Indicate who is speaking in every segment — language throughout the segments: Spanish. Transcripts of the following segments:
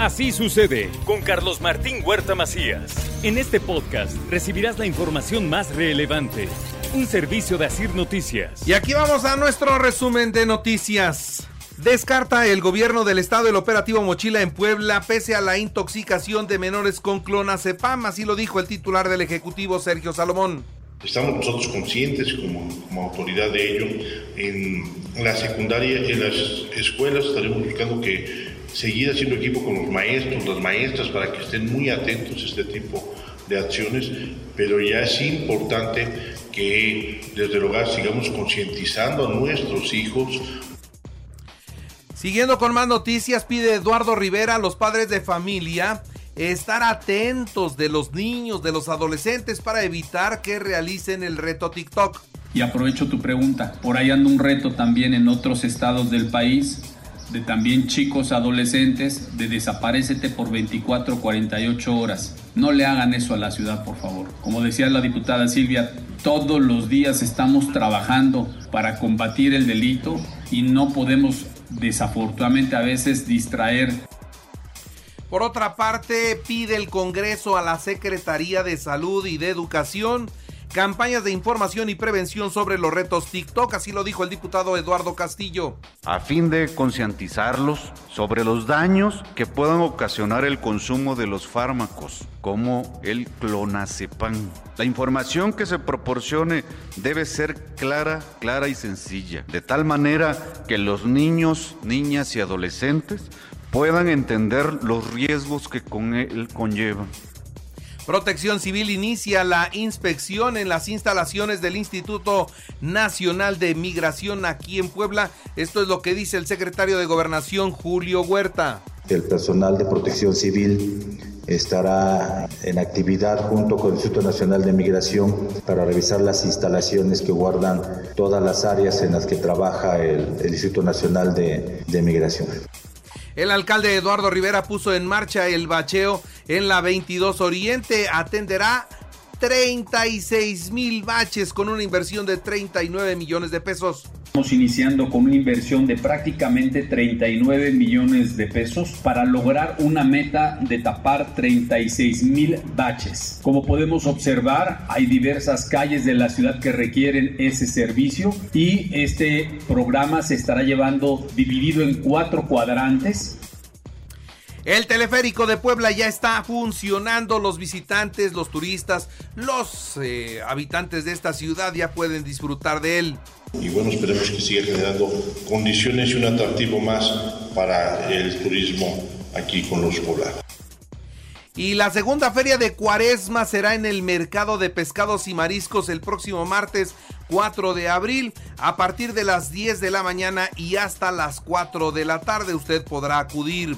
Speaker 1: Así sucede con Carlos Martín Huerta Macías. En este podcast recibirás la información más relevante. Un servicio de Asir Noticias.
Speaker 2: Y aquí vamos a nuestro resumen de noticias. Descarta el gobierno del estado el operativo Mochila en Puebla pese a la intoxicación de menores con clonazepam, así lo dijo el titular del Ejecutivo Sergio Salomón.
Speaker 3: Estamos nosotros conscientes como, como, autoridad de ello. En la secundaria, en las escuelas estaremos buscando que seguir haciendo equipo con los maestros, las maestras, para que estén muy atentos a este tipo de acciones, pero ya es importante que desde el hogar sigamos concientizando a nuestros hijos.
Speaker 2: Siguiendo con más noticias, pide Eduardo Rivera a los padres de familia estar atentos de los niños, de los adolescentes para evitar que realicen el reto TikTok.
Speaker 4: Y aprovecho tu pregunta, por ahí anda un reto también en otros estados del país de también chicos adolescentes de desaparecete por 24 48 horas. No le hagan eso a la ciudad, por favor. Como decía la diputada Silvia, todos los días estamos trabajando para combatir el delito y no podemos desafortunadamente a veces distraer.
Speaker 2: Por otra parte, pide el Congreso a la Secretaría de Salud y de Educación campañas de información y prevención sobre los retos TikTok, así lo dijo el diputado Eduardo Castillo.
Speaker 5: A fin de concientizarlos sobre los daños que puedan ocasionar el consumo de los fármacos, como el clonazepam. La información que se proporcione debe ser clara, clara y sencilla, de tal manera que los niños, niñas y adolescentes puedan entender los riesgos que con él conllevan.
Speaker 2: Protección Civil inicia la inspección en las instalaciones del Instituto Nacional de Migración aquí en Puebla. Esto es lo que dice el secretario de Gobernación, Julio Huerta.
Speaker 6: El personal de Protección Civil estará en actividad junto con el Instituto Nacional de Migración para revisar las instalaciones que guardan todas las áreas en las que trabaja el, el Instituto Nacional de, de Migración.
Speaker 2: El alcalde Eduardo Rivera puso en marcha el bacheo en la 22 Oriente. Atenderá 36 mil baches con una inversión de 39 millones de pesos.
Speaker 4: Estamos iniciando con una inversión de prácticamente 39 millones de pesos para lograr una meta de tapar 36 mil baches. Como podemos observar, hay diversas calles de la ciudad que requieren ese servicio y este programa se estará llevando dividido en cuatro cuadrantes
Speaker 2: el teleférico de Puebla ya está funcionando. Los visitantes, los turistas, los eh, habitantes de esta ciudad ya pueden disfrutar de él.
Speaker 3: Y bueno, esperemos que siga generando condiciones y un atractivo más para el turismo aquí con los poblados.
Speaker 2: Y la segunda feria de Cuaresma será en el mercado de pescados y mariscos el próximo martes 4 de abril a partir de las 10 de la mañana y hasta las 4 de la tarde usted podrá acudir.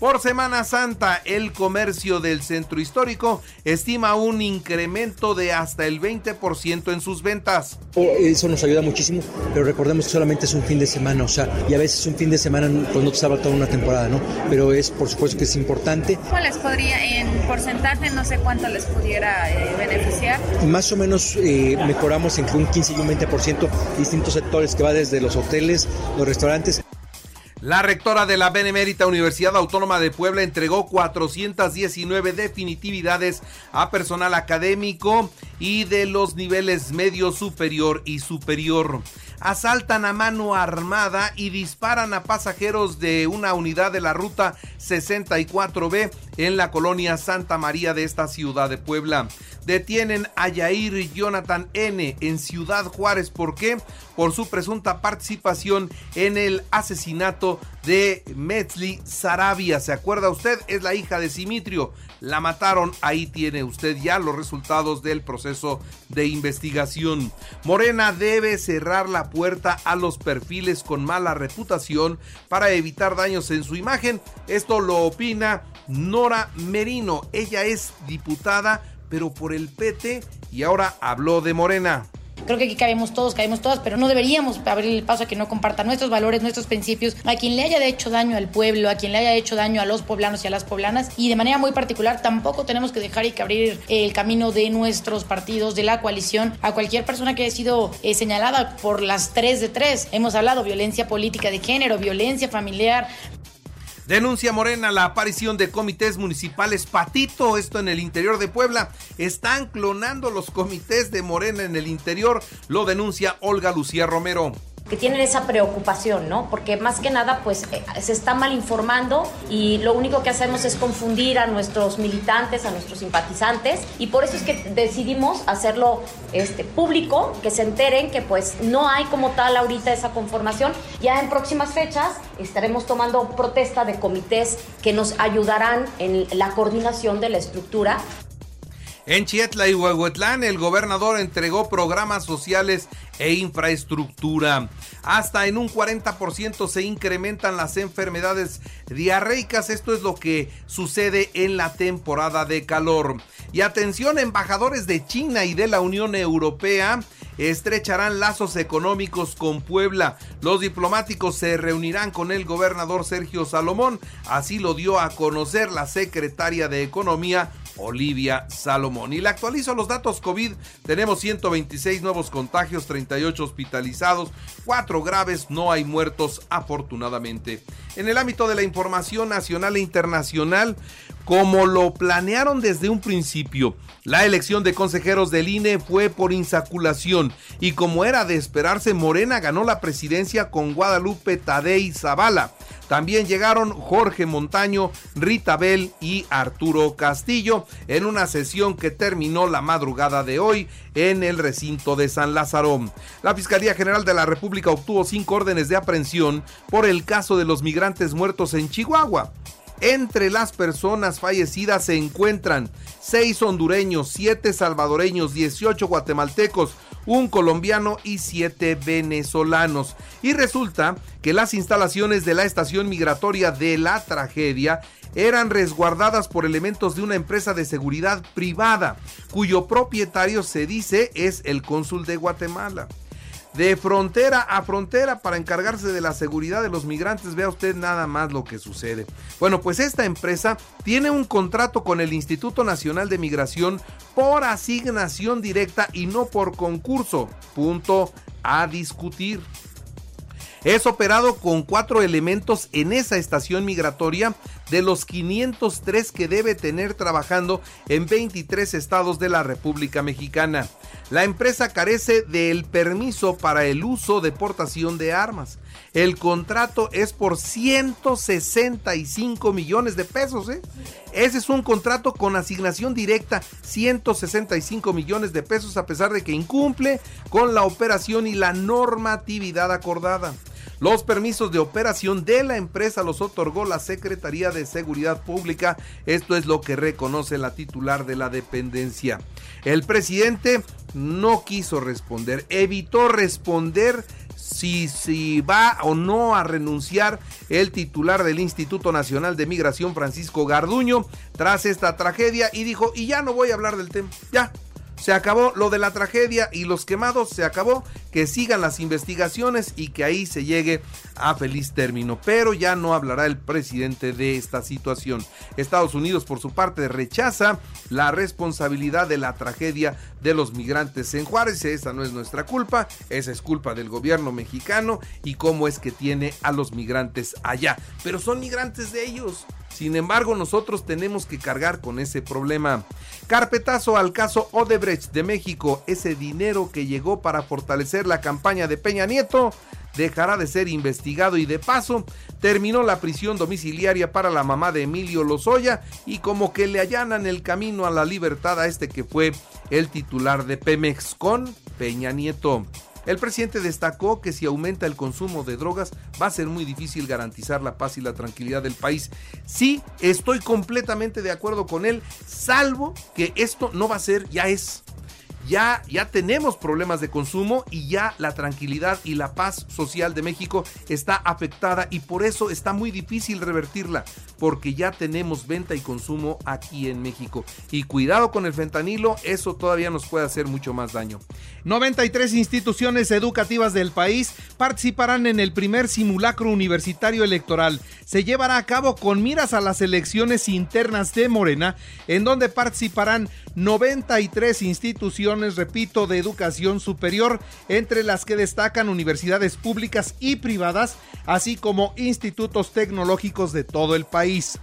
Speaker 2: Por Semana Santa, el comercio del centro histórico estima un incremento de hasta el 20% en sus ventas.
Speaker 7: Eso nos ayuda muchísimo, pero recordemos que solamente es un fin de semana, o sea, y a veces un fin de semana pues no te salva toda una temporada, ¿no? Pero es, por supuesto que es importante.
Speaker 8: ¿Cuál les podría, en porcentaje, no sé cuánto les pudiera eh, beneficiar?
Speaker 7: Más o menos eh, mejoramos entre un 15 y un 20% distintos sectores que va desde los hoteles, los restaurantes.
Speaker 2: La rectora de la Benemérita Universidad Autónoma de Puebla entregó 419 definitividades a personal académico y de los niveles medio superior y superior. Asaltan a mano armada y disparan a pasajeros de una unidad de la ruta 64B en la colonia Santa María de esta ciudad de Puebla. Detienen a Yair Jonathan N. en Ciudad Juárez. ¿Por qué? Por su presunta participación en el asesinato de Metzli Sarabia. ¿Se acuerda usted? Es la hija de Simitrio. La mataron. Ahí tiene usted ya los resultados del proceso de investigación. Morena debe cerrar la puerta a los perfiles con mala reputación para evitar daños en su imagen. Esto lo opina Nora Merino. Ella es diputada pero por el PT y ahora habló de Morena.
Speaker 9: Creo que aquí cabemos todos, cabemos todas, pero no deberíamos abrir el paso a que no compartan nuestros valores, nuestros principios, a quien le haya hecho daño al pueblo, a quien le haya hecho daño a los poblanos y a las poblanas. Y de manera muy particular, tampoco tenemos que dejar y que abrir el camino de nuestros partidos, de la coalición, a cualquier persona que haya sido eh, señalada por las tres de tres. Hemos hablado violencia política de género, violencia familiar,
Speaker 2: Denuncia Morena la aparición de comités municipales. Patito, esto en el interior de Puebla. Están clonando los comités de Morena en el interior, lo denuncia Olga Lucía Romero
Speaker 10: que tienen esa preocupación, ¿no? Porque más que nada, pues eh, se está mal informando y lo único que hacemos es confundir a nuestros militantes, a nuestros simpatizantes y por eso es que decidimos hacerlo este, público, que se enteren que pues no hay como tal ahorita esa conformación. Ya en próximas fechas estaremos tomando protesta de comités que nos ayudarán en la coordinación de la estructura
Speaker 2: en Chietla y Huehuetlán, el gobernador entregó programas sociales e infraestructura. Hasta en un 40% se incrementan las enfermedades diarreicas. Esto es lo que sucede en la temporada de calor. Y atención, embajadores de China y de la Unión Europea estrecharán lazos económicos con Puebla. Los diplomáticos se reunirán con el gobernador Sergio Salomón. Así lo dio a conocer la secretaria de Economía, Olivia Salomón. Y le actualizo los datos COVID. Tenemos 126 nuevos contagios, 38 hospitalizados, 4 graves, no hay muertos afortunadamente. En el ámbito de la información nacional e internacional, como lo planearon desde un principio, la elección de consejeros del INE fue por insaculación y como era de esperarse, Morena ganó la presidencia con Guadalupe Tadei Zavala. También llegaron Jorge Montaño, Rita Bell y Arturo Castillo en una sesión que terminó la madrugada de hoy en el recinto de San Lázaro. La Fiscalía General de la República obtuvo cinco órdenes de aprehensión por el caso de los migrantes muertos en Chihuahua. Entre las personas fallecidas se encuentran seis hondureños, siete salvadoreños, 18 guatemaltecos, un colombiano y siete venezolanos. Y resulta que las instalaciones de la estación migratoria de la tragedia eran resguardadas por elementos de una empresa de seguridad privada, cuyo propietario se dice es el cónsul de Guatemala de frontera a frontera para encargarse de la seguridad de los migrantes. Vea usted nada más lo que sucede. Bueno, pues esta empresa tiene un contrato con el Instituto Nacional de Migración por asignación directa y no por concurso. Punto a discutir. Es operado con cuatro elementos en esa estación migratoria de los 503 que debe tener trabajando en 23 estados de la República Mexicana. La empresa carece del permiso para el uso de portación de armas. El contrato es por 165 millones de pesos. ¿eh? Ese es un contrato con asignación directa, 165 millones de pesos a pesar de que incumple con la operación y la normatividad acordada. Los permisos de operación de la empresa los otorgó la Secretaría de Seguridad Pública. Esto es lo que reconoce la titular de la dependencia. El presidente no quiso responder, evitó responder si, si, va o no a renunciar el titular del Instituto Nacional de Migración, Francisco Garduño, tras esta tragedia y dijo, y ya no voy a hablar del tema, ya, se acabó lo de la tragedia y los quemados, se acabó, que sigan las investigaciones y que ahí se llegue a feliz término. Pero ya no hablará el presidente de esta situación. Estados Unidos, por su parte, rechaza la responsabilidad de la tragedia de los migrantes en Juárez. Esa no es nuestra culpa, esa es culpa del gobierno mexicano y cómo es que tiene a los migrantes allá. Pero son migrantes de ellos. Sin embargo, nosotros tenemos que cargar con ese problema. Carpetazo al caso Odebrecht de México. Ese dinero que llegó para fortalecer la campaña de Peña Nieto dejará de ser investigado y de paso terminó la prisión domiciliaria para la mamá de Emilio Lozoya y como que le allanan el camino a la libertad a este que fue el titular de Pemex con Peña Nieto. El presidente destacó que si aumenta el consumo de drogas va a ser muy difícil garantizar la paz y la tranquilidad del país. Sí, estoy completamente de acuerdo con él, salvo que esto no va a ser, ya es ya, ya tenemos problemas de consumo y ya la tranquilidad y la paz social de México está afectada y por eso está muy difícil revertirla, porque ya tenemos venta y consumo aquí en México. Y cuidado con el fentanilo, eso todavía nos puede hacer mucho más daño. 93 instituciones educativas del país participarán en el primer simulacro universitario electoral. Se llevará a cabo con miras a las elecciones internas de Morena, en donde participarán 93 instituciones, repito, de educación superior, entre las que destacan universidades públicas y privadas, así como institutos tecnológicos de todo el país.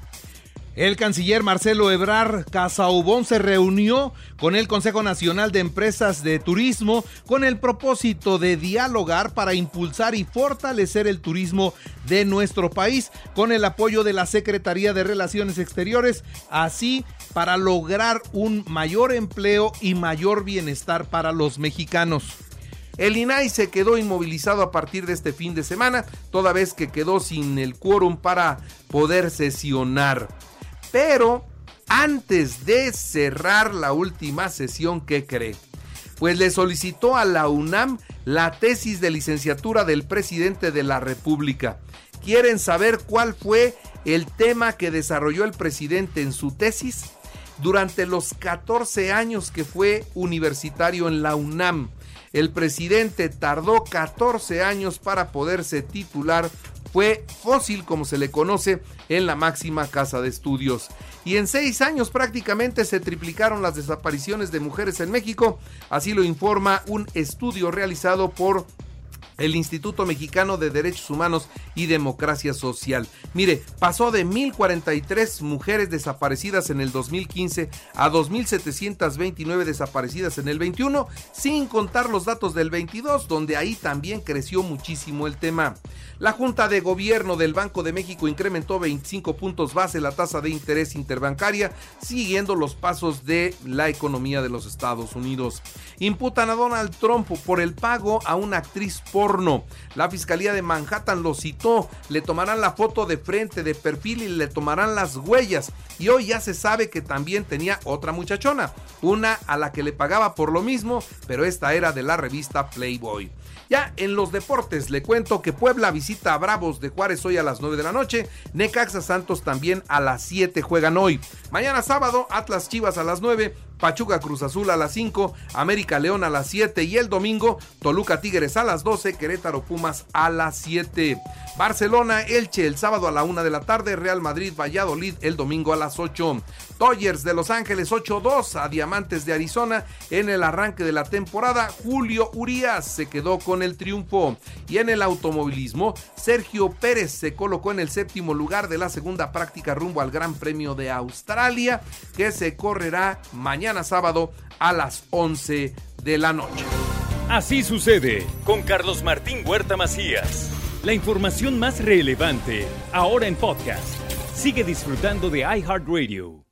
Speaker 2: El canciller Marcelo Ebrar Casaubón se reunió con el Consejo Nacional de Empresas de Turismo con el propósito de dialogar para impulsar y fortalecer el turismo de nuestro país con el apoyo de la Secretaría de Relaciones Exteriores, así para lograr un mayor empleo y mayor bienestar para los mexicanos. El INAI se quedó inmovilizado a partir de este fin de semana, toda vez que quedó sin el quórum para poder sesionar. Pero antes de cerrar la última sesión, ¿qué cree? Pues le solicitó a la UNAM la tesis de licenciatura del presidente de la República. ¿Quieren saber cuál fue el tema que desarrolló el presidente en su tesis? Durante los 14 años que fue universitario en la UNAM, el presidente tardó 14 años para poderse titular. Fue fósil como se le conoce en la máxima casa de estudios. Y en seis años prácticamente se triplicaron las desapariciones de mujeres en México, así lo informa un estudio realizado por el Instituto Mexicano de Derechos Humanos y Democracia Social. Mire, pasó de 1.043 mujeres desaparecidas en el 2015 a 2.729 desaparecidas en el 21, sin contar los datos del 22, donde ahí también creció muchísimo el tema. La Junta de Gobierno del Banco de México incrementó 25 puntos base la tasa de interés interbancaria, siguiendo los pasos de la economía de los Estados Unidos. Imputan a Donald Trump por el pago a una actriz La Fiscalía de Manhattan lo citó, le tomarán la foto de frente, de perfil y le tomarán las huellas. Y hoy ya se sabe que también tenía otra muchachona, una a la que le pagaba por lo mismo, pero esta era de la revista Playboy. Ya en los deportes le cuento que Puebla visita a Bravos de Juárez hoy a las 9 de la noche, Necaxa Santos también a las 7 juegan hoy. Mañana sábado Atlas Chivas a las 9, Pachuca Cruz Azul a las 5, América León a las 7 y el domingo Toluca Tigres a las 12, Querétaro Pumas a las 7. Barcelona Elche el sábado a la 1 de la tarde, Real Madrid Valladolid el domingo a las 8. Dodgers de Los Ángeles 8-2 a Diamantes de Arizona en el arranque de la temporada. Julio Urias se quedó con el triunfo. Y en el automovilismo, Sergio Pérez se colocó en el séptimo lugar de la segunda práctica rumbo al Gran Premio de Australia, que se correrá mañana sábado a las 11 de la noche.
Speaker 1: Así sucede con Carlos Martín Huerta Macías. La información más relevante ahora en podcast. Sigue disfrutando de iHeartRadio.